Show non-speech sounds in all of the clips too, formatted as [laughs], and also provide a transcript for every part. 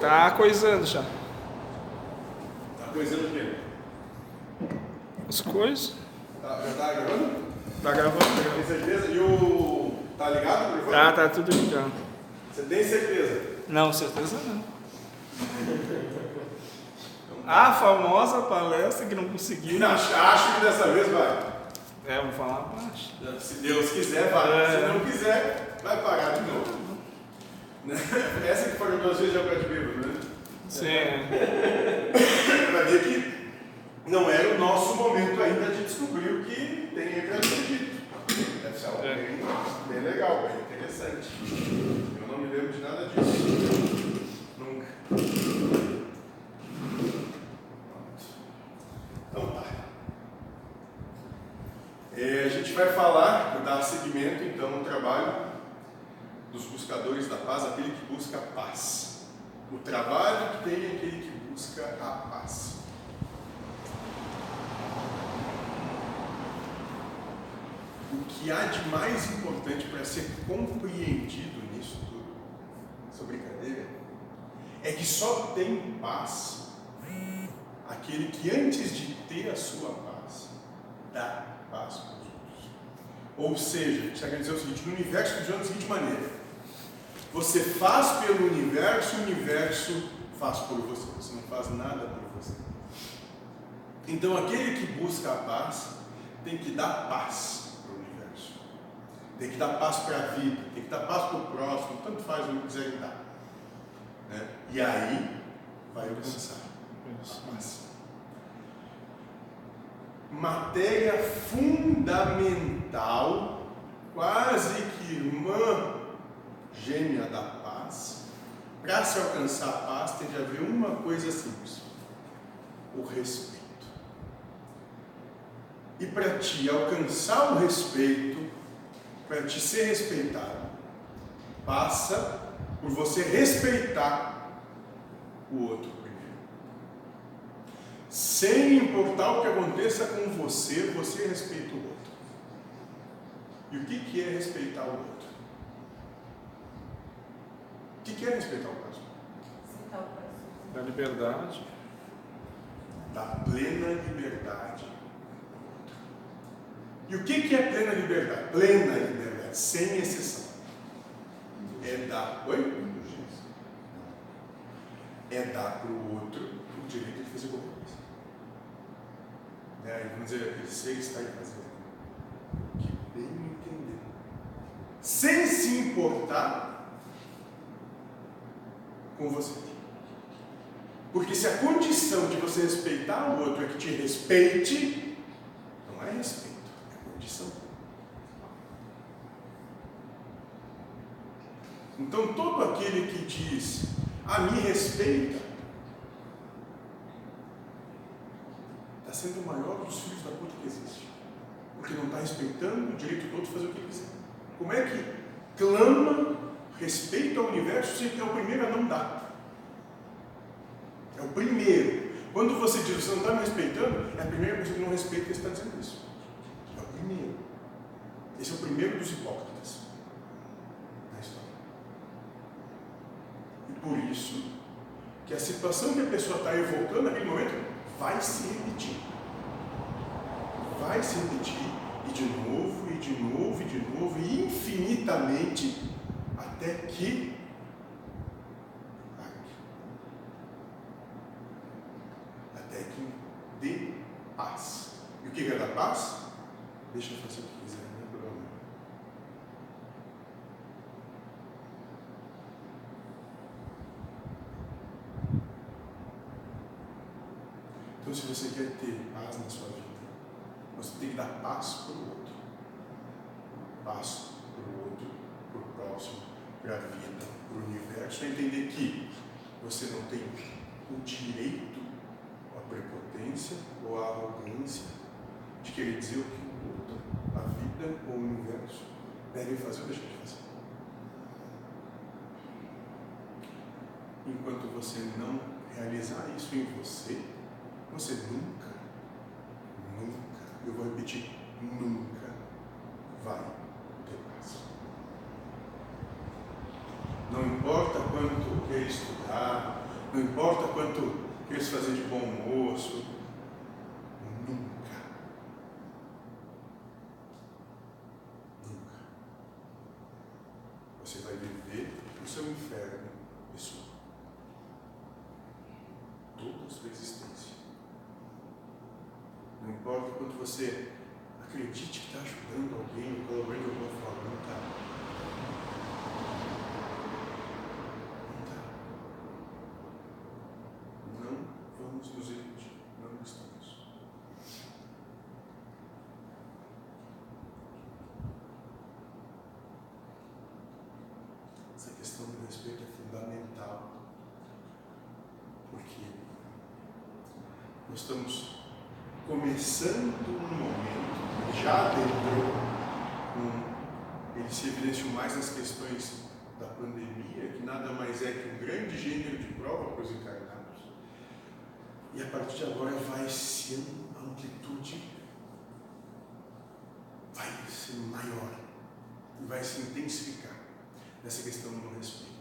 Tá coisando já. Tá coisando o quê? As coisas. Tá, já tá gravando? Tá gravando. Tem certeza? E o. Tá ligado o? Tá, tá tudo ligado. Você tem certeza? Não, certeza não. A famosa palestra que não conseguiu. Acho, acho que dessa vez vai. É, vou falar baixo. Se Deus quiser, vai. É. Se não quiser, vai parar de novo. [laughs] Essa que duas vezes já para de bêbado, né? Sim. [laughs] Para ver que não era o nosso momento ainda de descobrir o que tem entre a dito. Deve ser algo bem, bem legal, bem interessante. Eu não me lembro de nada disso. Nunca. Então tá. É, a gente vai falar, dar seguimento então ao trabalho dos buscadores da paz, aquele que busca a paz. O trabalho que tem é aquele que busca a paz. O que há de mais importante para ser compreendido nisso tudo, essa brincadeira, é que só tem paz aquele que antes de ter a sua paz, dá paz para os outros. Ou seja, está querendo dizer o seguinte, no universo funciona da seguinte maneira. Você faz pelo universo, o universo faz por você. Você não faz nada por você. Então aquele que busca a paz tem que dar paz para o universo. Tem que dar paz para a vida, tem que dar paz para o próximo, tanto faz o que quiser dar. Né? E aí vai alcançar a paz. Matéria fundamental, quase que irmã gêmea da paz. Para se alcançar a paz tem que haver uma coisa simples: o respeito. E para te alcançar o respeito, para te ser respeitado, passa por você respeitar o outro primeiro. Sem importar o que aconteça com você, você respeita o outro. E o que é respeitar o outro? O que, que é respeitar o próximo? Sentar o coração. Da liberdade. Da plena liberdade. E o que, que é plena liberdade? Plena liberdade, sem exceção. É dar. Oi? É dar para o outro o direito de fazer qualquer coisa. Né? Vamos dizer, ser está aí fazendo. Que bem entender. Sem se importar com você. Porque se a condição de você respeitar o outro é que te respeite, não é respeito, é condição. Então todo aquele que diz, a me respeita, está sendo o maior dos filhos da puta que existe. Porque não está respeitando o direito do outro fazer o que quiser. Como é que clama respeito ao universo se é o primeiro a não dar? É o primeiro. Quando você diz você não está me respeitando, é a primeira pessoa que não respeita que está dizendo isso. É o primeiro. Esse é o primeiro dos hipócritas na história. E por isso que a situação que a pessoa está evocando naquele momento vai se repetir. Vai se repetir e de novo, e de novo, e de novo, e infinitamente até que até que dê paz. E o que é dar paz? Deixa eu fazer o que quiser, não é problema. Então, se você quer ter paz na sua vida, você tem que dar paz para o outro. Paz para o outro, para o próximo, para a vida, para o universo. É entender que você não tem o direito, a prepotência ou a arrogância de querer dizer o que o outro, a vida ou o universo devem fazer ou deixar de fazer. Enquanto você não realizar isso em você, você nunca, nunca, eu vou repetir, nunca vai ter paz. Não importa quanto quer estudar, Não importa quanto queres fazer de bom moço, nunca, nunca você vai viver o seu inferno pessoal. Toda a sua existência. Não importa quanto você acredite que está ajudando alguém, colaborando de alguma forma, não está. vamos nos iludir, não estamos. Essa questão do respeito é fundamental, porque nós estamos começando um momento, já adentrou, um, ele se evidenciou mais nas questões da pandemia, que nada mais é que um grande gênero de prova para os encarnados e a partir de agora vai ser a amplitude vai ser maior vai se intensificar nessa questão do respeito.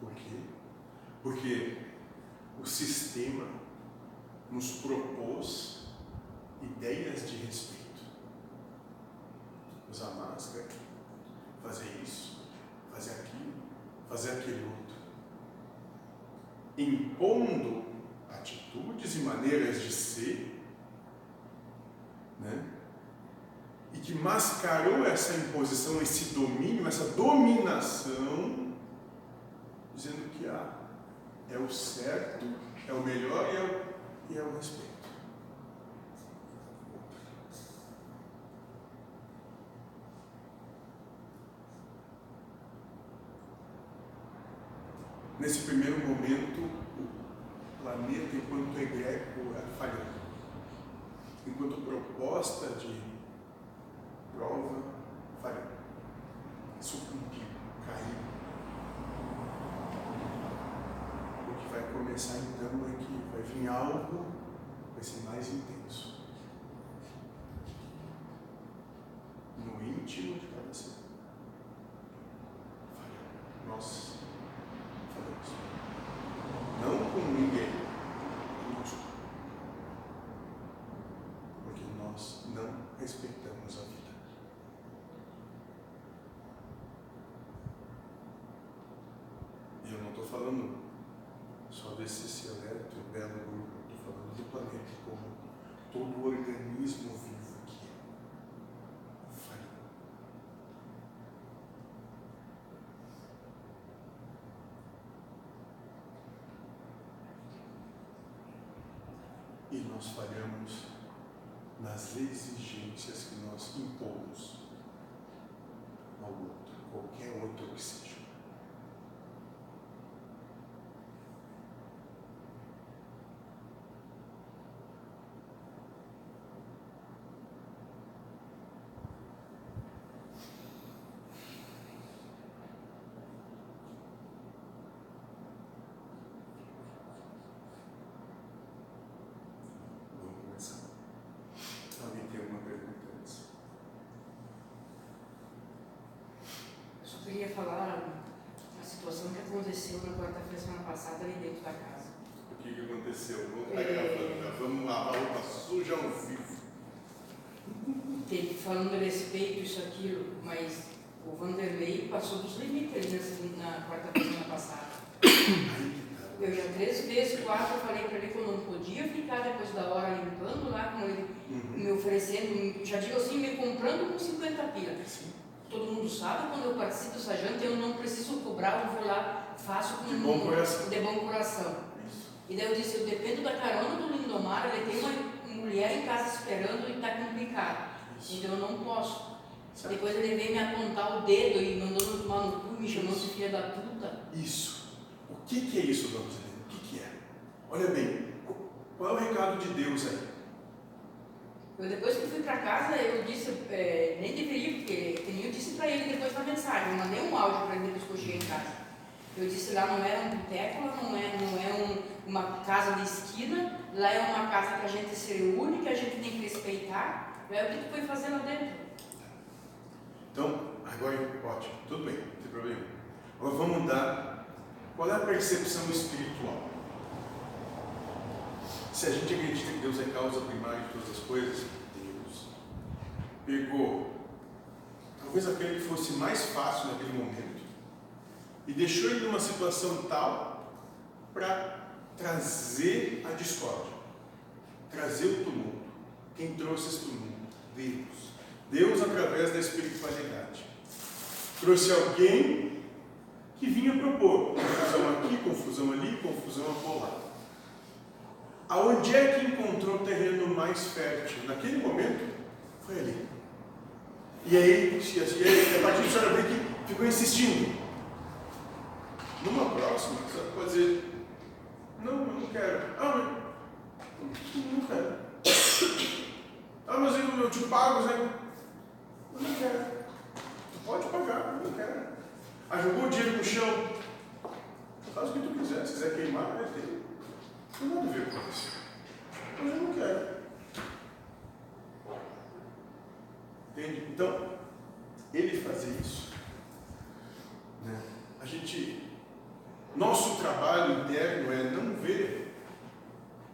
Por quê? Porque o sistema nos propôs ideias de respeito. Usar máscara, fazer isso, fazer aquilo, fazer aquele outro impondo atitudes e maneiras de ser, né? Que mascarou essa imposição, esse domínio, essa dominação, dizendo que ah, é o certo, é o melhor e é o, e é o respeito. Nesse primeiro momento, o planeta, enquanto egrégora, falhou. Enquanto proposta de prova, falhou. Sucumbiu, caiu. O que vai começar então é que vai vir algo, vai ser mais intenso. No íntimo de cada ser. Nossa. Não com ninguém, conosco. Porque nós não respeitamos a vida. E eu não estou falando só desse seleto e belo grupo, estou como todo organismo vivo e nós falhamos nas exigências que nós impomos ao outro, qualquer outro que seja. Queria falar a situação que aconteceu na quarta-feira semana passada ali dentro da casa. O que, que aconteceu? Vamos estar é... gravando, vamos lavar roupa suja ao vivo. Falando a respeito, isso, aquilo, mas o Vanderlei passou dos limites na, na quarta-feira semana passada. Eu já três vezes, quatro, falei para ele que eu não podia ficar depois da hora limpando lá com ele, uhum. me oferecendo, já digo assim, me comprando com 50 pilas todo mundo sabe, quando eu participo do Sajante, eu não preciso cobrar, eu vou lá, faço com de bom coração. De bom coração. E daí eu disse, eu dependo da carona do Lindomar, ele tem uma mulher em casa esperando e está complicado. Isso. Então eu não posso. Certo. Depois ele veio me apontar o dedo e mandou me tomar no cu, me chamou de filha da puta. Isso. O que, que é isso, dona Zelena? O que, que é? Olha bem, qual é o recado de Deus aí? Eu, depois que fui para casa, eu disse, é, nem deveria, porque eu disse para ele depois na mensagem, eu mandei um áudio para ele depois que eu cheguei em casa. Eu disse lá não é um boteco, não é, não é um, uma casa de esquina, lá é uma casa que a gente se reúne, que a gente tem que respeitar. É o que tu foi fazer lá dentro. Então, agora ótimo, tudo bem, não tem problema. Agora vamos dar Qual é a percepção espiritual? Se a gente acredita que Deus é causa primária de todas as coisas, Deus pegou talvez aquele que fosse mais fácil naquele momento e deixou ele numa situação tal para trazer a discórdia, trazer o tumulto. Quem trouxe esse tumulto? Deus. Deus através da espiritualidade. Trouxe alguém que vinha propor confusão aqui, confusão ali, confusão acolá. Aonde é que encontrou o terreno mais fértil? Naquele momento, foi ali. E aí, e aí a partir ela vê que ficou insistindo. Numa próxima, você pode dizer, não, eu não quero. Ah, mas não quero. Ah, mas eu, eu te pago, né? Eu não quero. Tu pode pagar, eu não quero. Ah, jogou o dinheiro no chão. Faz o que tu quiser. Se quiser queimar, é dele. Nada a ver com isso. Mas eu não quero. Entende? Então, ele fazer isso. Né? A gente. Nosso trabalho interno é não ver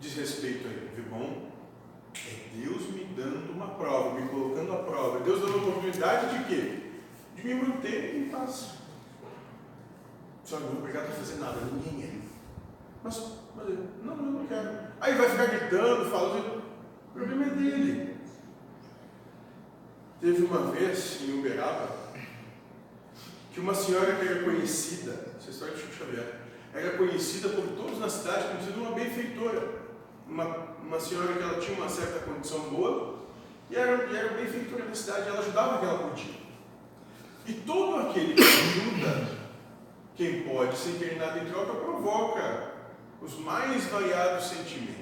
desrespeito a ele. Ver bom, é Deus me dando uma prova, me colocando a prova. Deus dando a oportunidade de quê? De me manter em paz. Só não vou obrigado a fazer nada, ninguém é. Mas, mas eu, não, eu não quero. Aí vai ficar gritando, falando. O problema é dele. Teve uma vez em Uberaba que uma senhora que era conhecida, essa história de Chico Xavier, era conhecida por todos na cidade como sendo uma benfeitora. Uma, uma senhora que ela tinha uma certa condição boa e era, e era benfeitora na cidade, ela ajudava quem ela podia. E todo aquele que ajuda quem pode, sem ter nada em troca, provoca os mais variados sentimentos.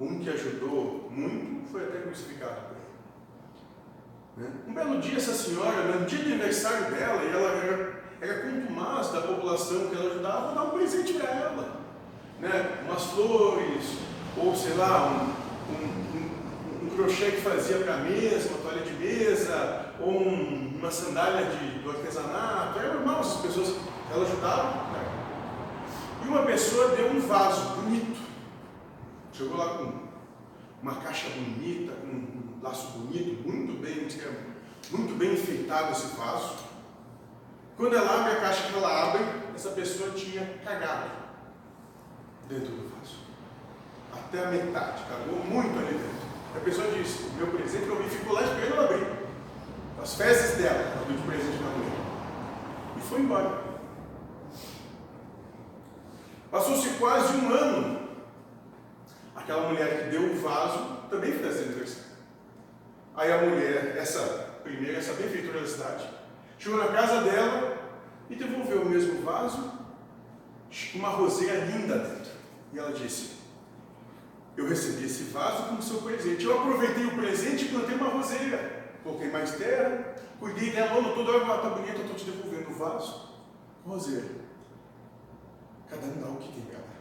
Um que ajudou muito foi até crucificado por ele. Né? Um belo dia, essa senhora, no dia do aniversário dela, e ela era, era contumaz da população que ela ajudava, dar um presente para ela. Né? Umas flores, ou sei lá, um, um, um, um crochê que fazia para mesa, uma toalha de mesa, ou uma sandália de, do artesanato. Era normal, essas pessoas ela ajudava. E uma pessoa deu um vaso bonito. Chegou lá com uma caixa bonita, com um laço bonito, muito bem, muito bem enfeitado esse vaso. Quando ela abre a caixa que ela abre, essa pessoa tinha cagado dentro do vaso. Até a metade, cagou muito ali dentro. A pessoa disse, meu presente eu vi, ficou lá esperando ela abrir. As fezes dela, ela de presente para a mulher. E foi embora. Passou-se quase um ano. Aquela mulher que deu o vaso também fez aniversário. Aí a mulher, essa primeira, essa benfeitora da cidade, chegou na casa dela e devolveu o mesmo vaso uma roseira linda dentro. E ela disse: Eu recebi esse vaso como seu presente. Eu aproveitei o presente e plantei uma roseira. Coloquei mais terra, cuidei dela ano todo. Olha, está bonita, estou te devolvendo o vaso. Roseira. Cada um dá o que tem para dar.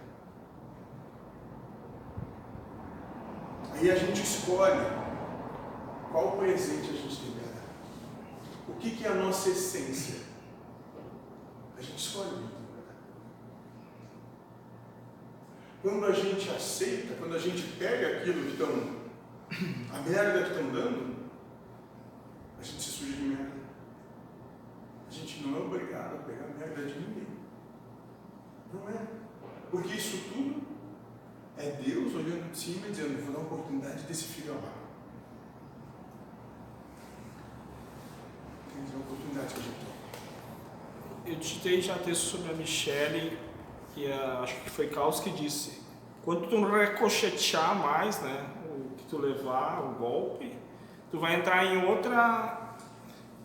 Aí a gente escolhe qual presente a gente tem para dar. O que, que é a nossa essência? A gente escolhe o que tem para dar. Quando a gente aceita, quando a gente pega aquilo que estão, [coughs] a merda que estão dando, a gente se suja de merda. A gente não é obrigado a pegar merda de ninguém. Não é. Porque isso tudo é Deus olhando de cima e dizendo, vou dar uma oportunidade desse filho amar. Uma oportunidade que a gente. Eu citei já texto sobre a Michelle, que a, acho que foi Caos que disse, quando tu recochetear mais, né, o que tu levar, o golpe, tu vai entrar em outra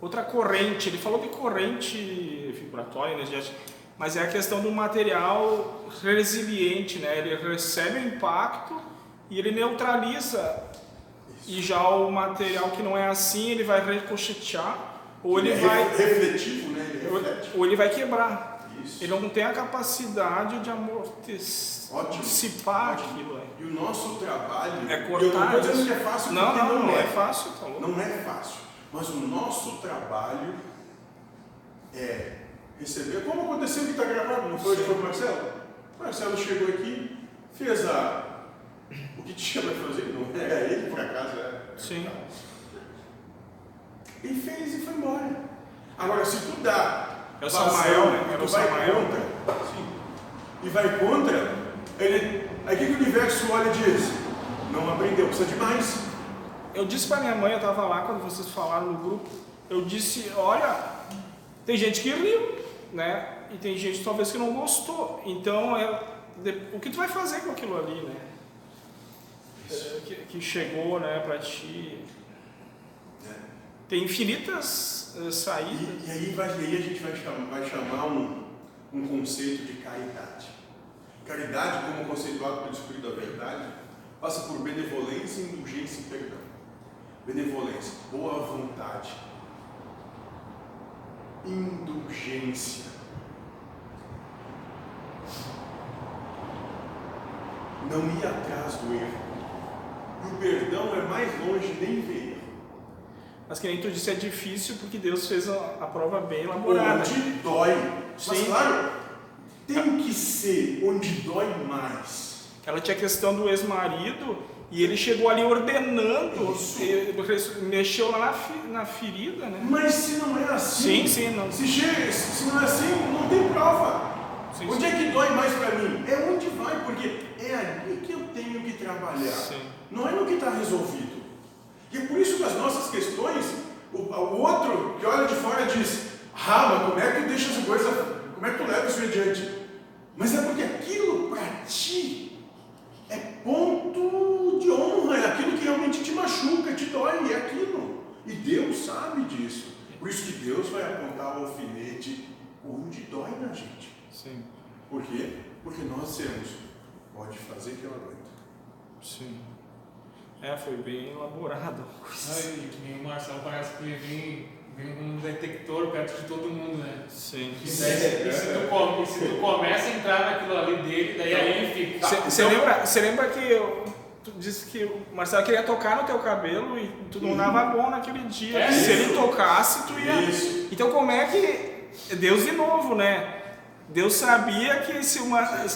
outra corrente. Ele falou de corrente vibratória, energética, mas é a questão do material resiliente, né? Ele recebe o impacto e ele neutraliza. E já o material que não é assim, ele vai ricochetear ou ele, é vai refletivo, né? Ele reflete. ou ele vai quebrar. Isso. Ele não tem a capacidade de amortec- Ótimo. aquilo. é. E o nosso trabalho. É eu não cortar estou dizendo isso. que é fácil, Não, porque não, não é é. fácil, tá louco? Não é fácil. Mas o nosso trabalho é receber, como aconteceu que está gravado, não foi? Foi o Marcelo? O Marcelo chegou aqui, fez a. O que tinha para fazer, não era ele por acaso, era. Sim. E fez e foi embora. Agora, se tu dá. É o Samael, né? e tu vai Samael. contra, sim, e vai contra, ele, aí o que, que o universo olha e diz? Não aprendeu, precisa de mais. Eu disse pra minha mãe, eu tava lá quando vocês falaram no grupo, eu disse, olha, tem gente que riu, né? E tem gente talvez que não gostou. Então, é, o que tu vai fazer com aquilo ali, né? É, que, que chegou, né, pra ti. Tem infinitas eh, saídas. E, e aí, vai, aí a gente vai chamar, vai chamar um, um conceito de caridade. Caridade, como conceituado pelo Espírito da Verdade, passa por benevolência, indulgência e perdão. Benevolência, boa vontade. Indulgência. Não ir atrás do erro. E o perdão é mais longe nem ver. Mas que nem tu disse, é difícil porque Deus fez a, a prova bem elaborada. Onde dói. Mas Sim. claro, tem que ser onde dói mais. Ela tinha a questão do ex-marido e ele chegou ali ordenando, mexeu lá na, fi- na ferida, né? Mas se não é assim, Sim, sim, não. se, chega, se não é assim, não tem prova. Sim, onde sim. é que dói mais para mim? É onde vai, porque é ali que eu tenho que trabalhar. Sim. Não é no que está resolvido. E é por isso que as nossas questões, o, o outro que olha de fora diz, ah, mas como é que tu deixa essa coisa, como é que tu leva isso adiante? Mas é porque aquilo para ti é ponto de honra, é aquilo que realmente te machuca, te dói, é aquilo. E Deus sabe disso. Por isso que Deus vai apontar o alfinete onde dói na gente. Sim, Por quê? Porque nós temos, pode fazer que eu aguento. sim. É, foi bem elaborado. Ai, que nem o Marcelo parece que vem, um detector perto de todo mundo, né? Sim. E, daí, e se, tu, come- se tu começa a entrar naquilo ali dele, daí aí ele fica. Você lembra, cê lembra que eu- tu disse que o Marcelo queria tocar no teu cabelo e tu não dava bom naquele dia. É se ele tocasse, tu ia. Isso. Então como é que. Deus de novo, né? Deus sabia que se o, Mar...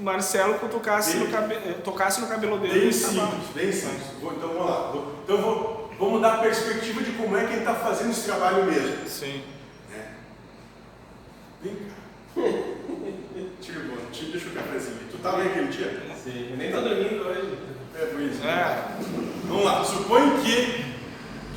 Marcelo tocasse no, cabe... tocasse no cabelo dele, Bem ele tava- simples, bem simples. Vou- então vamos lá. Vou- então vou, vamos dar a perspectiva de como é que ele está fazendo esse trabalho mesmo. Sim. né? Vem cá. [laughs] Tira, bom, tira, deixa o cafezinho. Tu estava aí aquele dia? Sim, eu nem tô dormindo hoje. É, por isso. É. Vamos lá. Supõe que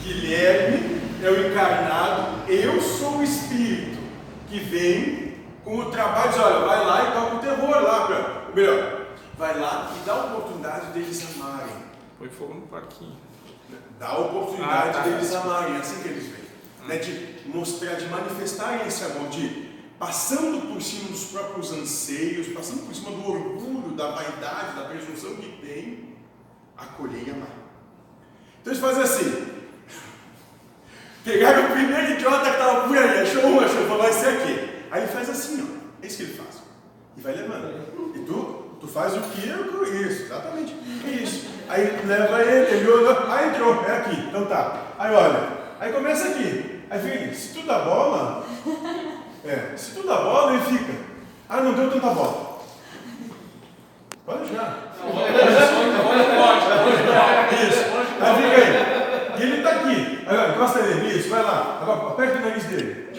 Guilherme é o encarnado, eu sou o espírito que vem com o trabalho, diz, olha, vai lá e toca o terror lá, pra, melhor, vai lá e dá a oportunidade deles amarem. Foi fogo no parquinho. Dá a oportunidade Ah, tá. deles amarem, é assim que eles veem. Né? De mostrar, de manifestarem esse amor, de passando por cima dos próprios anseios, passando por cima do orgulho, da vaidade, da presunção que tem, acolher e amar. Então eles fazem assim. [laughs] Pegaram o primeiro idiota que estava por aí, achou um, achou, falou, vai ser aqui. Aí ele faz assim, ó. É isso que ele faz. E vai levando. E tu, tu faz o que eu isso, exatamente. Isso. Aí leva ele, ele olha, ah, entrou, é aqui, então tá. Aí olha, aí começa aqui. Aí fica, se tu dá bola, é, se tu dá bola, ele fica. Ah, não deu tanta bola. Pode já. Isso. Aí fica aí. E ele tá aqui. Ó, encosta nele. Isso, vai lá. Agora aperta o nariz dele.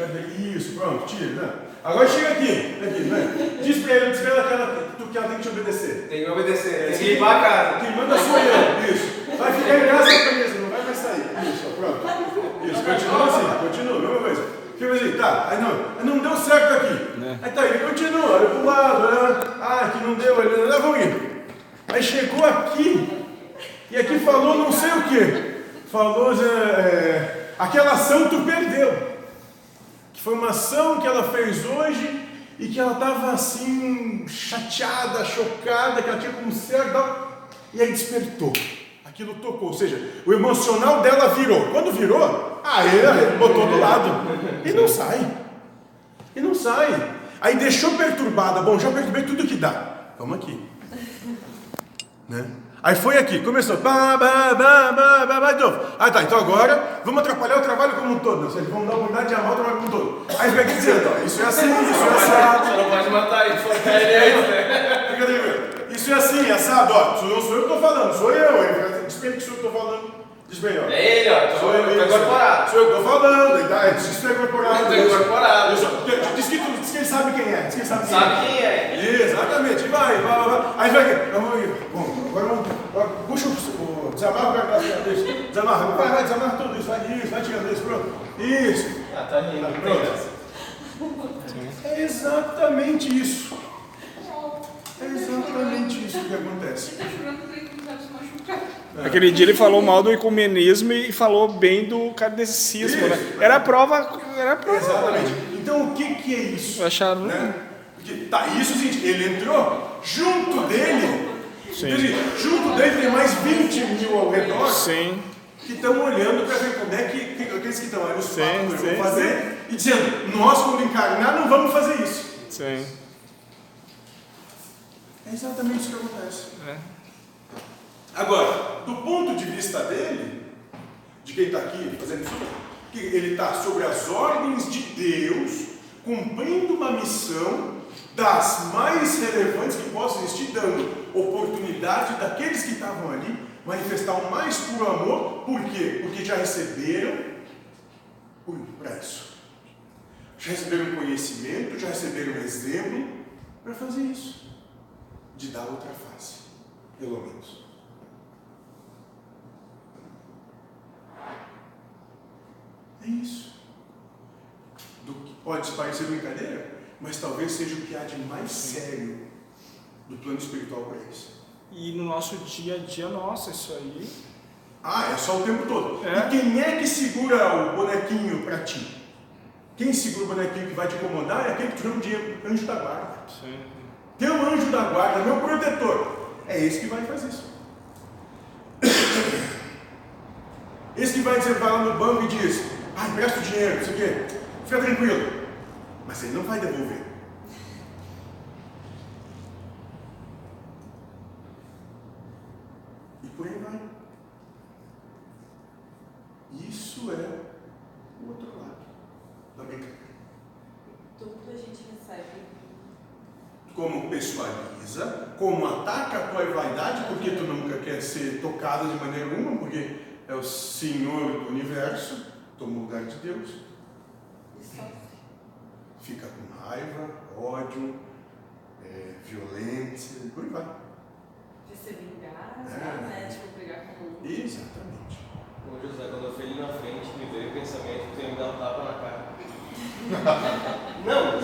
Isso, pronto, tira. Né? Agora chega aqui. Aqui, né? Diz pra ele, diz pra ela que ela, tu- que ela tem que te obedecer. Tem que obedecer, tem que limpar a casa. Quem manda sou eu. Isso. Vai ficar em casa preso, não vai mais sair. Isso, ó, pronto. Isso, continua assim, continua, mesma coisa. Fica assim, tá, aí não, aí não deu certo aqui. Aí tá, ele continua, olha pro lado, olha, ah, aqui não deu, olha, lá vamos ir. Aí chegou aqui, e aqui falou não sei o que. Falou, é, aquela ação tu perdeu. Foi uma ação que ela fez hoje e que ela estava assim, chateada, chocada, que ela tinha como certo e aí despertou. Aquilo tocou, ou seja, o emocional dela virou. Quando virou, aí botou do lado. E não sai. E não sai. Aí deixou perturbada. Bom, já perturbei tudo que dá. Vamos aqui. Né? Aí foi aqui, começou. Bah, bah, bah, bah, bah, bah, de novo. Ah, tá. Então agora vamos atrapalhar o trabalho como um todo. Ou seja, vamos dar uma unidade de amar o trabalho como um todo. Aí vai aqui dizendo, ó, isso é assim, isso é assado. Só não pode matar ele, focar ele aí, né? Fica tranquilo. Isso é assim, assado, ó. Isso não sou eu que estou falando, sou eu. Diz bem que sou eu que estou falando. Diz bem, ó. É ele, ó. Sou eu, isso. incorporado. Sou eu que estou falando. Ele tá- Isso é incorporado. Tô incorporado. Isso. Diz que, tu- diz que ele sabe quem é. Diz que ele sabe quem é. Sabe quem é? Exatamente, vai, vai, vai. Aí vai aqui. Vamos aí. Bom, agora vamos. agora Puxa o. o desamarra o cara isso. Desamarra. Vai, vai, desamarra tudo isso. Vai isso, vai tirando isso. Pronto. Isso. Ah, tá não tem Pronto. É exatamente isso. É exatamente isso que acontece. Tá machucar. Aquele dia ele falou mal do ecumenismo e falou bem do kardecismo, né? Era a prova, era a prova. Exatamente. Então o que, que é isso? Acharam, Né? Tá, isso é seguinte, ele entrou junto dele. Sim. Dizer, junto dele tem mais 20 mil ao redor. Sim, que estão olhando para ver como é que, que aqueles que estão aí, os Sim, fatos sim, vão fazer, e dizendo, nós quando encarnar não vamos fazer isso. sim. É exatamente isso que acontece. É. Agora, do ponto de vista dele, de quem está aqui fazendo isso, que ele está sobre as ordens de Deus, cumprindo uma missão das mais relevantes que possam existir, dando oportunidade daqueles que estavam ali manifestar o mais puro amor, por quê? Porque já receberam para isso. Já receberam conhecimento, já receberam exemplo para fazer isso. De dar outra face, pelo menos. É isso. Do que pode parecer brincadeira, mas talvez seja o que há de mais sério do plano espiritual para eles. E no nosso dia a dia, nossa, isso aí. Ah, é só o tempo todo. É. E quem é que segura o bonequinho para ti? Quem segura o bonequinho que vai te incomodar é aquele que te chama de anjo da guarda. Sim. Teu anjo da guarda, meu protetor. É esse que vai fazer isso. [coughs] Esse que vai dizer, vai lá no banco e diz, ah, empresta o dinheiro, não sei o quê. Fica tranquilo. Mas ele não vai devolver. E por aí vai. Isso é o outro lado da brincadeira. Tudo a gente recebe. como persuadiza, como ataca a tua vaidade, porque tu nunca quer ser tocado de maneira alguma, porque é o Senhor do universo, toma o lugar de Deus, E sofre. fica com raiva, ódio, é, violência, por aí vai. De se vingar, É. né? Tipo, pegar como. Exatamente. Ô José, quando eu fui ali na frente, me veio o pensamento que tu ia me dar um tapa na cara. [laughs] Não.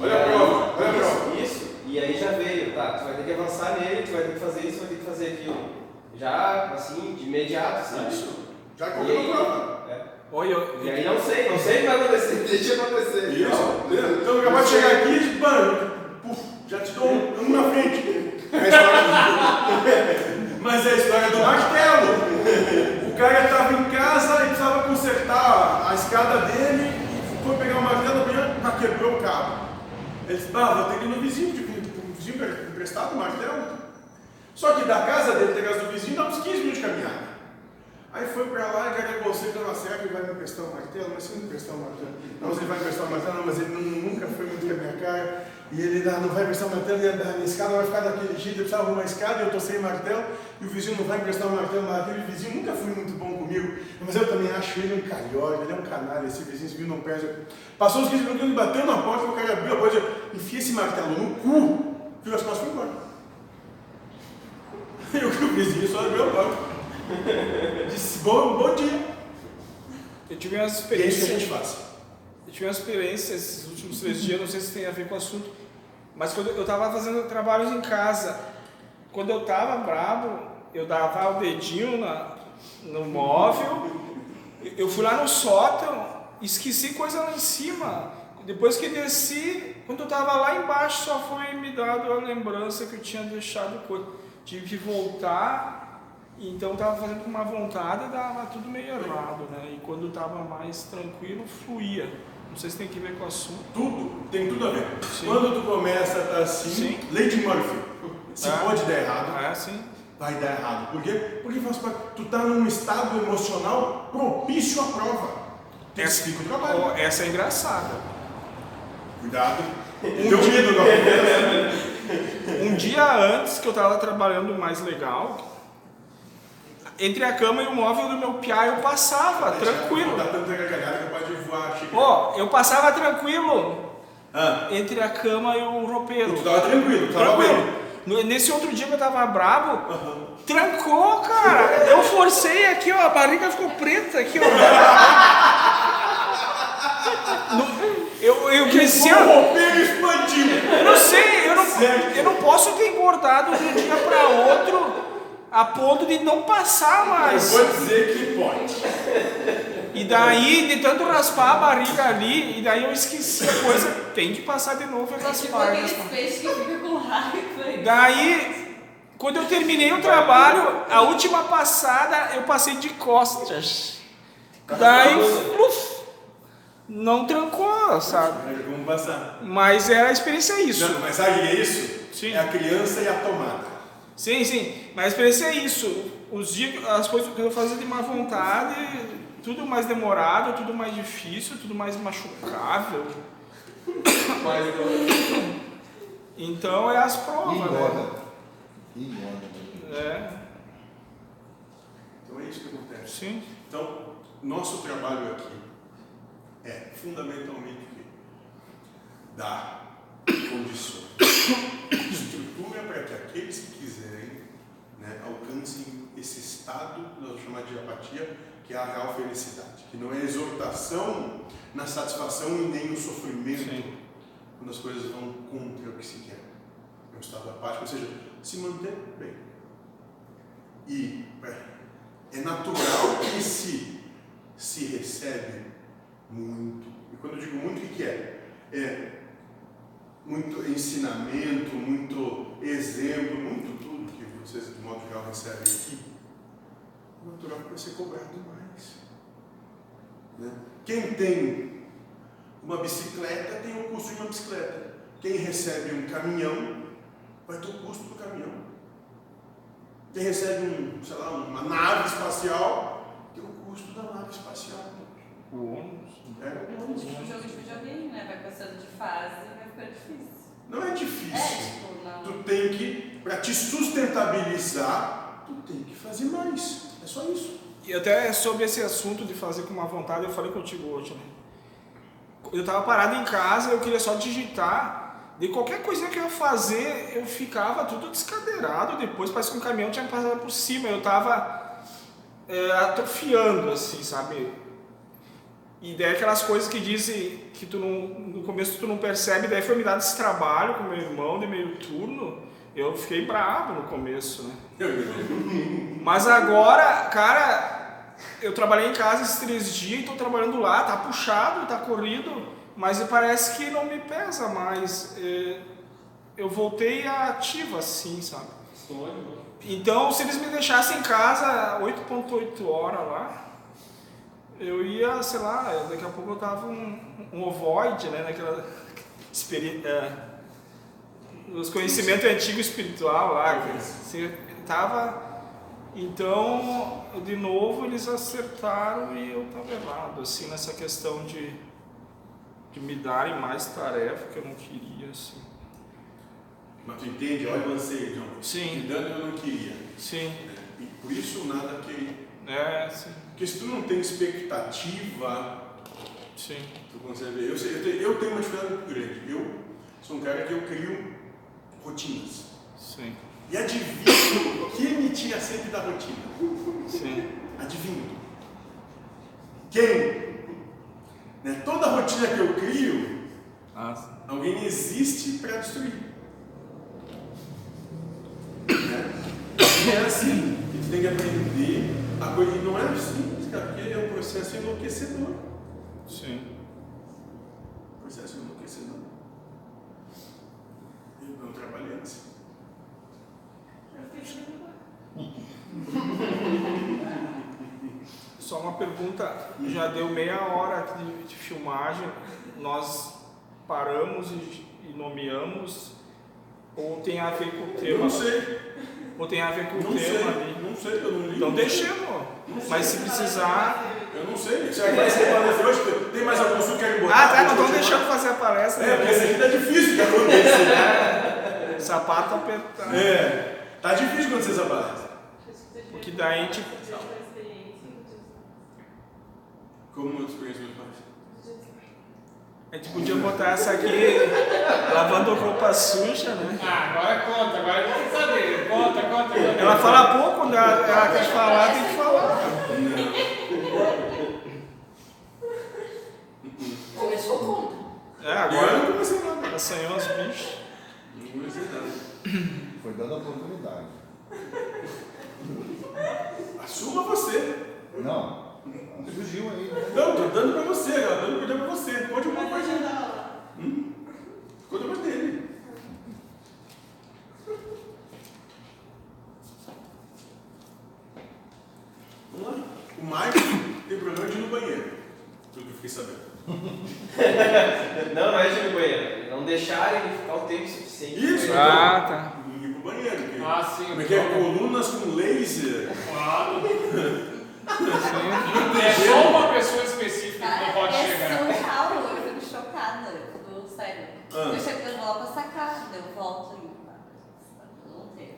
Olha a prova, olha a isso, prova. Isso, e aí já veio, tá? Tu vai ter que avançar nele, tu vai ter que fazer isso, vai ter que fazer aquilo. Já, assim, de imediato, sabe? Isso. Já colocou prova. é. Olha, eu, E aí não sei, não sei o que vai acontecer, [laughs] deixa acontecer. Isso. Então acabou de chegar aqui e mano, puf, já te dou um, um na frente. [laughs] Mas é a história do martelo. O cara estava em casa e precisava consertar a escada dele, foi pegar o martelo amanhã, ah, quebrou o cabo. Ele disse, ah, vou ter que ir no vizinho, tipo, o vizinho emprestado o martelo. Só que da casa dele até a casa do vizinho dá uns 15 minutos de caminhada. Aí foi pra lá e cara você dava certo, ele vai me emprestar um martelo, mas se não emprestar um martelo, não, mas ele vai emprestar um martelo, não, mas ele nu- nunca foi muito com a minha cara, e ele não vai emprestar um martelo, e a minha escada vai ficar daquele jeito, eu precisava arrumar uma escada, e eu tô sem martelo, e o vizinho não vai emprestar um martelo, mas aquele vizinho nunca foi muito bom comigo, mas eu também acho ele um calhorda, ele é um canalha, esse vizinho, esse não perde. Passou os 15 minutos, ele bateu na porta, o cara abriu a porta e enfia esse martelo no cu, virou as costas e foi embora. [laughs] E o vizinho só abriu a porta. [laughs] Disse, bom, bom dia. eu tive uma E é isso que a gente faz. Eu tive uma experiência esses últimos três dias, não sei se tem a ver com o assunto, mas quando eu estava fazendo trabalhos em casa, quando eu estava bravo, eu dava o dedinho na, no móvel, eu fui lá no sótão, esqueci coisa lá em cima. Depois que desci, quando eu estava lá embaixo, só foi me dado a lembrança que eu tinha deixado coisa. Tive que voltar, então estava fazendo com uma vontade e dava tudo meio errado, né? E quando estava mais tranquilo, fluía. Não se tem que ver com o assunto. Tudo tem tudo a ver. Sim. Quando tu começa a estar assim, Sim. Lady Murphy, se Ah. pode dar errado, Ah, sim. vai dar errado. Por quê? Porque faz parte. Tu tá num estado emocional propício à prova. Intensifica o trabalho. Ó, Essa é engraçada. Cuidado. Teu ídolo, [laughs] Um dia antes que eu tava trabalhando mais legal, entre a cama e o móvel do meu piá eu passava, tranquilo. Voar, Chico. Ó, eu passava tranquilo Ah, entre a cama e o roupeiro. tu tava tranquilo, tu tava Tranquilo. bem. Nesse outro dia que eu tava brabo, trancou, cara. [laughs] Eu forcei aqui, ó, a barriga ficou preta aqui, ó. No- eu, eu cresci. O roupeiro expandiu. Eu não sei, eu não, eu não posso ter engordado de um dia para outro a ponto de não passar Eu mais. vou dizer que pode. E daí, de tanto raspar a barriga ali, e daí eu esqueci a coisa, tem que passar de novo e É tipo raspar. raspar. peixes que ficam com raiva. Daí, quando eu terminei o trabalho, a última passada eu passei de costas. Daí, pluf, não trancou, sabe? Vamos passar. Mas era a experiência é isso. Não, mas sabe o que é isso? Sim. É a criança e a tomada. Sim, sim, mas é isso. Os dias, as coisas que eu fazia de má vontade, tudo mais demorado, tudo mais difícil, tudo mais machucável. Então é as provas, né? Engorda. Engorda. É, Então é isso que acontece. sim. Então, nosso trabalho aqui é fundamentalmente o quê? Dar condições, estrutura [coughs] aqueles que quiserem né, alcancem esse estado, nós vamos chamar de apatia, que é a real felicidade, que não é exortação na satisfação e nem no sofrimento, Sim. quando as coisas vão contra o que se quer. É um estado apático, ou seja, se manter bem. E é, é natural que se, se recebe muito. E quando eu digo muito, o que que é? É muito ensinamento, muito exemplo, muito tudo que vocês, de modo geral, recebem aqui. É natural vai ser cobrado mais. Né? Quem tem uma bicicleta tem o custo de uma bicicleta. Quem recebe um caminhão vai ter o custo do caminhão. Quem recebe um, sei lá, uma nave espacial tem o custo da nave espacial. O ônus. É. Tipo jogo de videogame, né? Vai passando de fase difícil. Não é É, difícil. tipo, não. Tu tem que, para te sustentabilizar, tu tem que fazer mais. É só isso. E até sobre esse assunto de fazer com má vontade, eu falei contigo hoje, né? Eu tava parado em casa, eu queria só digitar. De qualquer coisinha que eu ia fazer, eu ficava tudo descadeirado. Depois parece que um caminhão tinha passado por cima. Eu tava é, atrofiando, assim, sabe? E daí aquelas coisas que dizem que tu não, no começo tu não percebe, daí foi me dar esse trabalho com meu irmão de meio turno. Eu fiquei bravo no começo, né? Mas agora, cara, eu trabalhei em casa esses três dias e tô trabalhando lá, tá puxado, tá corrido, mas parece que não me pesa mais. É, Eu voltei ativa assim, sabe? Sonho. Então, se eles me deixassem em casa 8.8 horas lá, eu ia, sei lá, daqui a pouco eu tava um, um ovoide, né? Naquela experi- é, os conhecimentos antigos espiritual lá, que assim, tava. Então, de novo, eles acertaram e eu tava errado, assim, nessa questão de, de me darem mais tarefa que eu não queria, assim. Mas tu entende? Olha o anseio, John. Sim. Me dando eu não queria. Sim? E por isso nada queria. é, sim, Porque se tu não tem expectativa, sim. tu consegue ver. Eu, eu tenho, uma dificuldade muito grande. Eu sou um cara que eu crio rotinas. Sim, E adivinha o que me tira sempre da rotina? sim. Adivinha? Quem? Né? Toda rotina que eu crio, Ah, alguém existe para destruir. Né? E é assim que tu tem que aprender a coisa. E não é simples, cara, porque é um processo enlouquecedor. sim. Processo enlouquecedor. Eu não trabalhei assim. Eu [laughs] Só uma pergunta, já deu meia hora aqui de, de filmagem, nós paramos e, e nomeamos Ou tem a ver com o Eu tema. não sei. Ou tem a ver com o Não sei. tema ali. Não sei, eu não li. Então deixemos. Mas se precisar. Eu não sei. Será que vai ser palestra hoje? Tem mais algum assunto que querem botar? Ah, tá, não Deixa eu estão deixando fazer a palestra. É, porque esse aqui tá difícil de acontecer. [laughs] Sapato apertado. É. Tá difícil quando vocês abaixam. Porque daí a gente. Como uma experiência dos pais. A gente podia botar essa aqui lavando roupa suja, né? Ah, agora conta, agora eu quero saber. Conta, conta, conta. Ela fala pouco, quando ela, ela quer falar, tem que falar. Começou conta. É, Agora eu não comecei nada. assanhou os bichos. Não comecei nada. Foi dando oportunidade. Assuma você. Não, surgiu aí? Não, tô dando pra você, ela dando pra você. Pode uma coisa. Hum? Ficou depois dele. Vamos lá. O Mike tem problema de ir no banheiro. Tudo que eu fiquei sabendo. Não, não é de ir no banheiro. Não deixar ele ficar o tempo suficiente. Isso, Banheiro. Ah, tá. Ir pro banheiro. porque- Ah, sim. Como é que é? Colunas com laser. Claro. Sim. É só uma pessoa específica que não Cara, pode é chegar. surreal, eu fico chocada. Eu fico, sério. Ah. Eu chego eu vou lá pra sacar, daí eu volto e. ah, Não tem.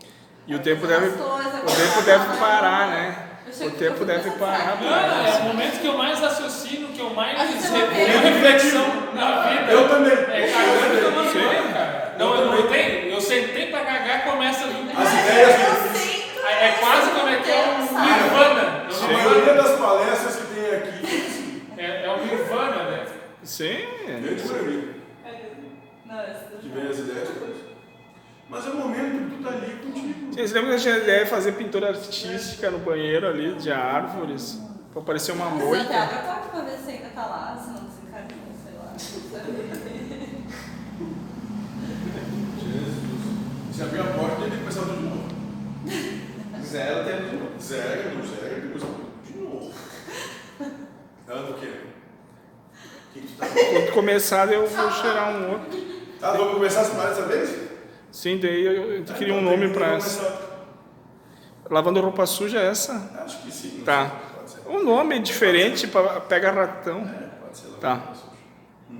E o tempo deve, coisas, o tempo deve parar, né? O tempo deve parar. Não, é o momento que eu mais raciocino, que eu mais tenho reflexão na vida. Eu também. É cagando e tomando banho, cara. Não, eu não tenho. Eu sentei pra cagar, começa a vir. As ideias que Eu sinto. É é quase como é que é um Nirvana. A maioria das palestras que tem aqui, É, é um Nirvana, né? Sim. grande maioria, Nossa. que vem as ideias. Mas é o momento que tu tá ali contigo. Vocês lembram que a gente deve fazer pintura artística no banheiro ali, de árvores? Pra parecer uma Mas até moita. abre a porta pra ver se ainda tá lá, se não desencaminhou, sei lá. Jesus. Se abrir a porta, ele tem que começar tudo de novo. Zero tempo de novo. Zero, não zero, depois tudo de novo. Ela do quê? O que que tu tá Quando começar, eu vou cheirar um outro. Tá, vamos começar essa palestra dessa vez? Sim, daí eu, eu queria um Então, nome que essa. Lavando roupa suja é essa? Acho que sim. Tá. Um nome diferente para pega ratão. É, pode ser. Tá. Lavando